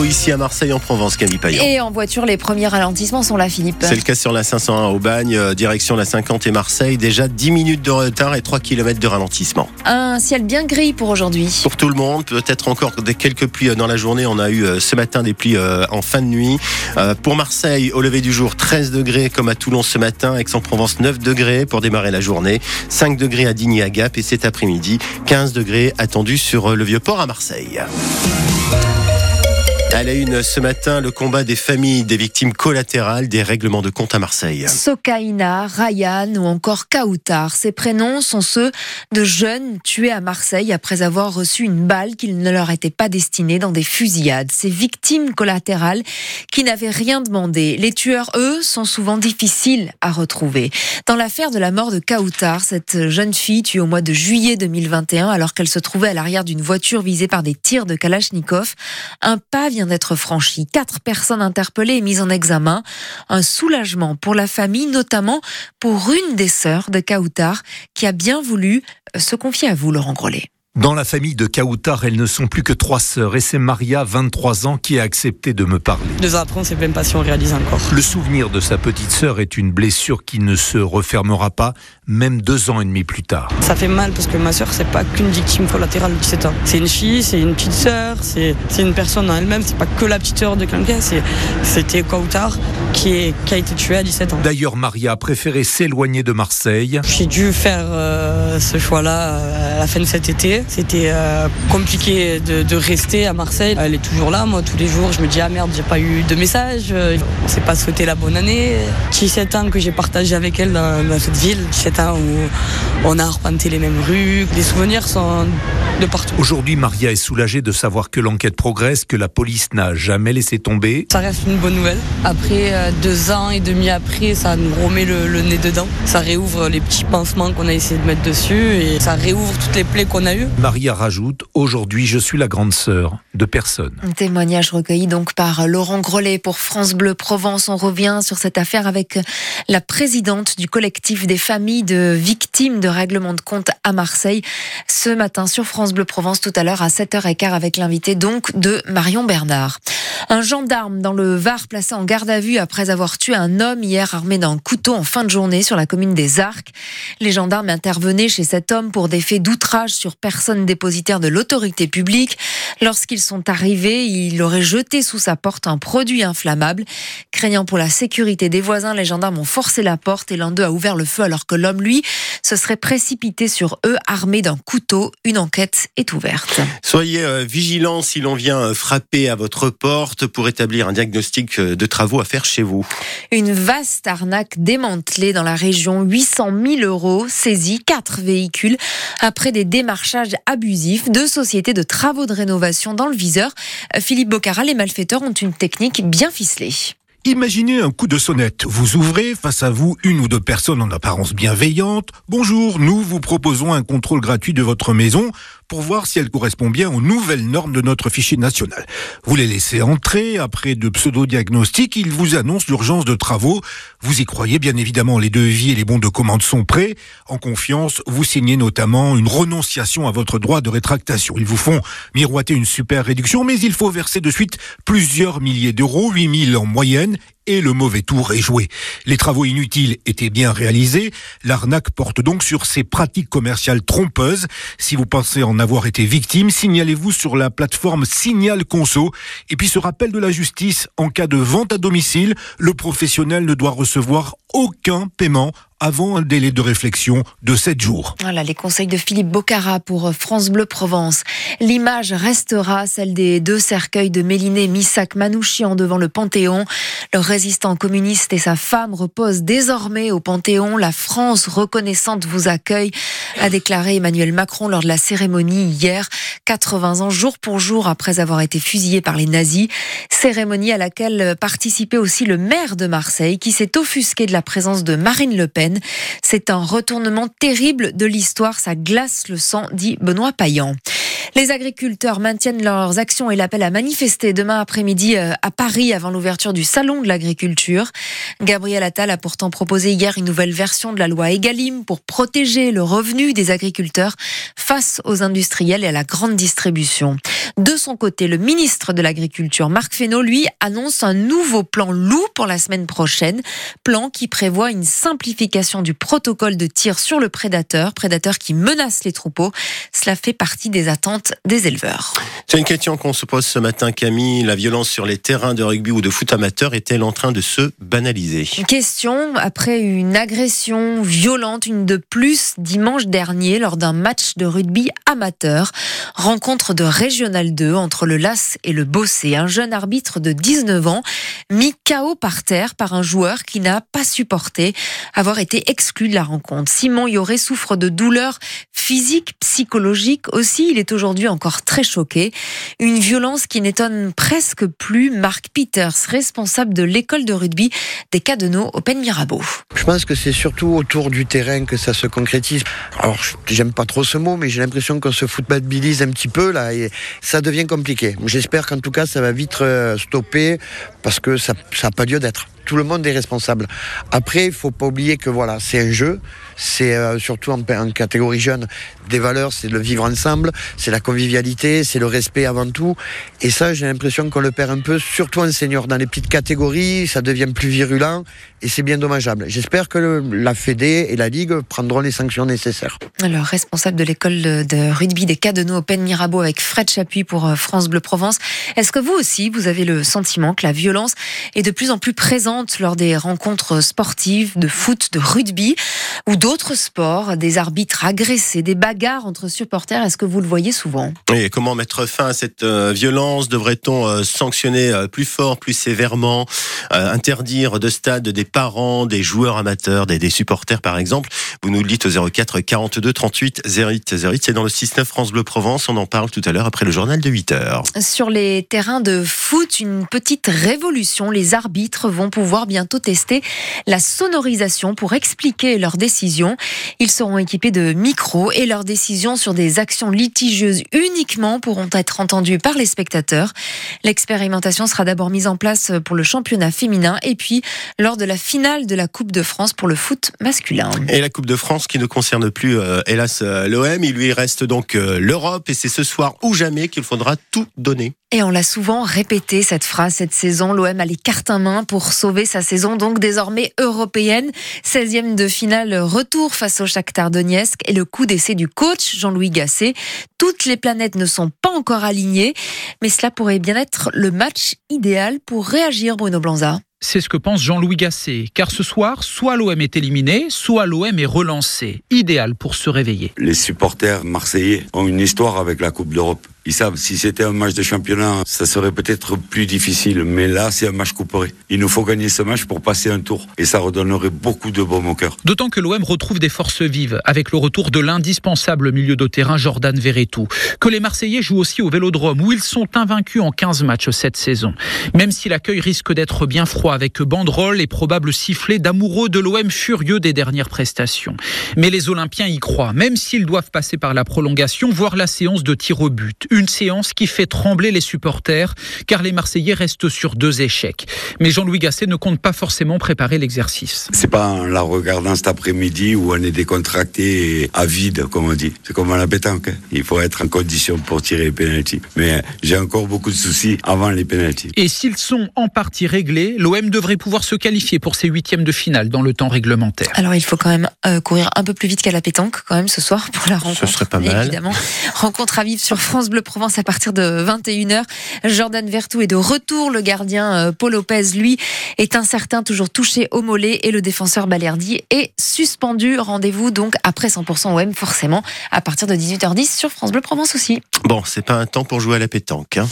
l'info ici à Marseille en Provence, Camille Payan. Et en voiture, les premiers ralentissements sont là, Philippe. C'est le cas sur la 501 au Bagne, euh, direction la 50 et Marseille. Déjà 10 minutes de retard et 3 km de ralentissement. Un ciel bien gris pour aujourd'hui. Pour tout le monde, peut-être encore des quelques pluies euh, dans la journée. On a eu euh, ce matin des pluies en fin de nuit. Pour Marseille, au lever du jour, 13 degrés comme à Toulon ce matin. Aix-en-Provence, 9 degrés pour démarrer la journée. 5 degrés à Digny à Gap et cet après-midi, 15 degrés attendus sur le Vieux-Port à Marseille. À la une ce matin, le combat des familles des victimes collatérales des règlements de compte à Marseille. Sokaina, Ryan ou encore Kautar, ces prénoms sont ceux de jeunes tués à Marseille après avoir reçu une balle qui ne leur était pas destinée dans des fusillades. Ces victimes collatérales qui n'avaient rien demandé. Les tueurs, eux, sont souvent difficiles à retrouver. Dans l'affaire de la mort de Kautar, cette jeune fille tuée au mois de juillet 2021 alors qu'elle se trouvait à l'arrière d'une voiture visée par des tirs de Kalachnikov, un pas vient d'être franchi. Quatre personnes interpellées et mises en examen. Un soulagement pour la famille, notamment pour une des sœurs de Kautar qui a bien voulu se confier à vous, Laurent Grollet. Dans la famille de Kautar, elles ne sont plus que trois sœurs et c'est Maria, 23 ans, qui a accepté de me parler. Deux ans après, on s'est même pas si on réalise encore. Le souvenir de sa petite sœur est une blessure qui ne se refermera pas, même deux ans et demi plus tard. Ça fait mal parce que ma sœur, c'est pas qu'une victime collatérale de 17 ans. C'est une fille, c'est une petite sœur, c'est une personne en elle-même, c'est pas que la petite sœur de quelqu'un, c'était Kautar qui, qui a été tuée à 17 ans. D'ailleurs, Maria a préféré s'éloigner de Marseille. J'ai dû faire euh, ce choix-là euh, à la fin de cet été. C'était euh, compliqué de, rester à Marseille. Elle est toujours là, moi, tous les jours. Je me dis, ah merde, j'ai pas eu de message. On s'est pas souhaité la bonne année. 17 ans que j'ai partagé avec elle dans, cette ville. 17 ans où on a arpenté les mêmes rues. Les souvenirs sont de partout. Aujourd'hui, Maria est soulagée de savoir que l'enquête progresse, que la police n'a jamais laissé tomber. Ça reste une bonne nouvelle. Après euh, deux ans et demi après, ça nous remet le, le nez dedans. Ça réouvre les petits pansements qu'on a essayé de mettre dessus et ça réouvre toutes les plaies qu'on a eues. Maria rajoute Aujourd'hui, je suis la grande sœur de personne. Un témoignage recueilli donc par Laurent Grellet pour France Bleu Provence. On revient sur cette affaire avec la présidente du collectif des familles de victimes de règlement de compte à Marseille ce matin sur France Bleu Provence tout à l'heure à 7h15 avec l'invité donc de Marion Bernard. Un gendarme dans le Var placé en garde à vue après avoir tué un homme hier armé d'un couteau en fin de journée sur la commune des Arcs. Les gendarmes intervenaient chez cet homme pour des faits d'outrage sur personne dépositaire de l'autorité publique. Lorsqu'ils sont arrivés, il aurait jeté sous sa porte un produit inflammable. Craignant pour la sécurité des voisins, les gendarmes ont forcé la porte et l'un d'eux a ouvert le feu alors que l'homme, lui, se serait précipité sur eux armé d'un couteau. Une enquête est ouverte. Soyez euh, vigilants si l'on vient euh, frapper à votre porte pour établir un diagnostic euh, de travaux à faire chez vous. Une vaste arnaque démantelée dans la région, 800 000 euros saisis, quatre véhicules après des démarchages abusifs de sociétés de travaux de rénovation dans le viseur. Philippe Bocara, les malfaiteurs ont une technique bien ficelée. Imaginez un coup de sonnette. Vous ouvrez, face à vous, une ou deux personnes en apparence bienveillante. Bonjour, nous vous proposons un contrôle gratuit de votre maison pour voir si elle correspond bien aux nouvelles normes de notre fichier national. Vous les laissez entrer, après de pseudo-diagnostics, ils vous annoncent l'urgence de travaux. Vous y croyez, bien évidemment, les devis et les bons de commande sont prêts. En confiance, vous signez notamment une renonciation à votre droit de rétractation. Ils vous font miroiter une super réduction, mais il faut verser de suite plusieurs milliers d'euros, 8000 en moyenne, et le mauvais tour est joué. Les travaux inutiles étaient bien réalisés. L'arnaque porte donc sur ces pratiques commerciales trompeuses. Si vous pensez en avoir été victime, signalez-vous sur la plateforme Signal Conso. Et puis ce rappel de la justice, en cas de vente à domicile, le professionnel ne doit recevoir aucun paiement avant un délai de réflexion de 7 jours. Voilà les conseils de Philippe Bocara pour France Bleu Provence. L'image restera celle des deux cercueils de Méliné Missak Manouchian devant le Panthéon. Le résistant communiste et sa femme reposent désormais au Panthéon. La France reconnaissante vous accueille, a déclaré Emmanuel Macron lors de la cérémonie hier, 80 ans jour pour jour après avoir été fusillé par les nazis. Cérémonie à laquelle participait aussi le maire de Marseille qui s'est offusqué de la présence de Marine Le Pen. C'est un retournement terrible de l'histoire, ça glace le sang, dit Benoît Payan. Les agriculteurs maintiennent leurs actions et l'appel à manifester demain après-midi euh, à Paris avant l'ouverture du salon de l'agriculture. Gabriel Attal a pourtant proposé hier une nouvelle version de la loi Egalim pour protéger le revenu des agriculteurs face aux industriels et à la grande distribution. De son côté, le ministre de l'Agriculture, Marc Fesneau, lui, annonce un nouveau plan loup pour la semaine prochaine. Plan qui prévoit une simplification du protocole de tir sur le prédateur, prédateur qui menace les troupeaux. Cela fait partie des attentes des éleveurs. C'est une question qu'on se pose ce matin, Camille. La violence sur les terrains de rugby ou de foot amateur est-elle en train de se banaliser? Question après une agression violente, une de plus dimanche dernier lors d'un match de rugby amateur. Rencontre de Régional 2 entre le LAS et le Bossé. Un jeune arbitre de 19 ans mis KO par terre par un joueur qui n'a pas supporté avoir été exclu de la rencontre. Simon Yoré souffre de douleurs physiques, psychologiques aussi. Il est aujourd'hui encore très choqué. Une violence qui n'étonne presque plus Marc Peters, responsable de l'école de rugby des Cadeneaux au Pen Mirabeau. Je pense que c'est surtout autour du terrain que ça se concrétise. Alors, j'aime pas trop ce mot, mais j'ai l'impression qu'on se footballise un petit peu là et ça devient compliqué. J'espère qu'en tout cas, ça va vite euh, stopper parce que ça n'a pas lieu d'être tout le monde est responsable. Après, il faut pas oublier que voilà, c'est un jeu, c'est euh, surtout en, en, catégorie jeune, des valeurs, c'est le vivre ensemble, c'est la convivialité, c'est le respect avant tout. Et ça, j'ai l'impression qu'on le perd un peu, surtout en senior. Dans les petites catégories, ça devient plus virulent et c'est bien dommageable. J'espère que le, la Fédé et la Ligue prendront les sanctions nécessaires. Alors, responsable de l'école de rugby des Cadeneaux Open Mirabeau avec Fred Chapuis pour euh, France Bleu Provence. Est-ce que vous aussi, vous avez le sentiment que la violence est de plus en plus présente lors des rencontres sportives de foot, de rugby ou d'autres sports, des arbitres agressés, des bagarres entre supporters. Est-ce que vous le voyez souvent? Et comment mettre fin à cette euh, violence? Devrait-on euh, sanctionner euh, plus fort, plus sévèrement, interdire de stade des parents, des joueurs amateurs, des, des, supporters par exemple? Vous nous le dites au 04 42 38 08 08. C'est dans le 6-9 France Bleu Provence. On en parle tout à l'heure après le journal de 8 heures. Sur les terrains de foot, une petite révolution. Les arbitres vont pouvoir pouvoir bientôt tester la sonorisation pour expliquer leurs décisions. Ils seront équipés de micros et leurs décisions sur des actions litigieuses uniquement pourront être entendues par les spectateurs. L'expérimentation sera d'abord mise en place pour le championnat féminin et puis lors de la finale de la Coupe de France pour le foot masculin. Et la Coupe de France qui ne concerne plus, euh, hélas, euh, l'OM, il lui reste donc euh, l'Europe et c'est ce soir ou jamais qu'il faudra tout donner. Et on l'a souvent répété cette phrase cette saison. L'OM a les cartes en main pour sauver sa saison, donc désormais européenne. 16e de finale retour face au Shakhtar Donetsk et le coup d'essai du coach Jean-Louis Gasset. Toutes les planètes ne sont pas encore alignées, mais cela pourrait bien être le match idéal pour réagir, Bruno Blanza. C'est ce que pense Jean-Louis Gasset. Car ce soir, soit l'OM est éliminé, soit l'OM est relancé. Idéal pour se réveiller. Les supporters marseillais ont une histoire avec la Coupe d'Europe. Ils savent, si c'était un match de championnat, ça serait peut-être plus difficile. Mais là, c'est un match couperé. Il nous faut gagner ce match pour passer un tour. Et ça redonnerait beaucoup de baume au cœur. D'autant que l'OM retrouve des forces vives avec le retour de l'indispensable milieu de terrain Jordan Verretou. Que les Marseillais jouent aussi au Vélodrome où ils sont invaincus en 15 matchs cette saison. Même si l'accueil risque d'être bien froid avec banderoles et probables sifflets d'amoureux de l'OM furieux des dernières prestations. Mais les Olympiens y croient, même s'ils doivent passer par la prolongation, voire la séance de tir au but. Une séance qui fait trembler les supporters, car les Marseillais restent sur deux échecs. Mais Jean-Louis Gasset ne compte pas forcément préparer l'exercice. C'est pas en la regardant cet après-midi où on est décontracté et à vide, comme on dit. C'est comme à la pétanque. Hein. Il faut être en condition pour tirer les pénalties. Mais j'ai encore beaucoup de soucis avant les pénalties. Et s'ils sont en partie réglés, l'OM devrait pouvoir se qualifier pour ses huitièmes de finale dans le temps réglementaire. Alors il faut quand même euh, courir un peu plus vite qu'à la pétanque quand même ce soir pour la rencontre. Ce serait pas mal. Évidemment. rencontre à vivre sur France Bleu Provence à partir de 21h. Jordan Vertou est de retour. Le gardien euh, Paul Lopez, lui, est incertain, toujours touché au mollet. Et le défenseur Balerdi est suspendu. Rendez-vous donc après 100% OM, forcément, à partir de 18h10 sur France Bleu Provence aussi. Bon, c'est pas un temps pour jouer à la pétanque. Hein.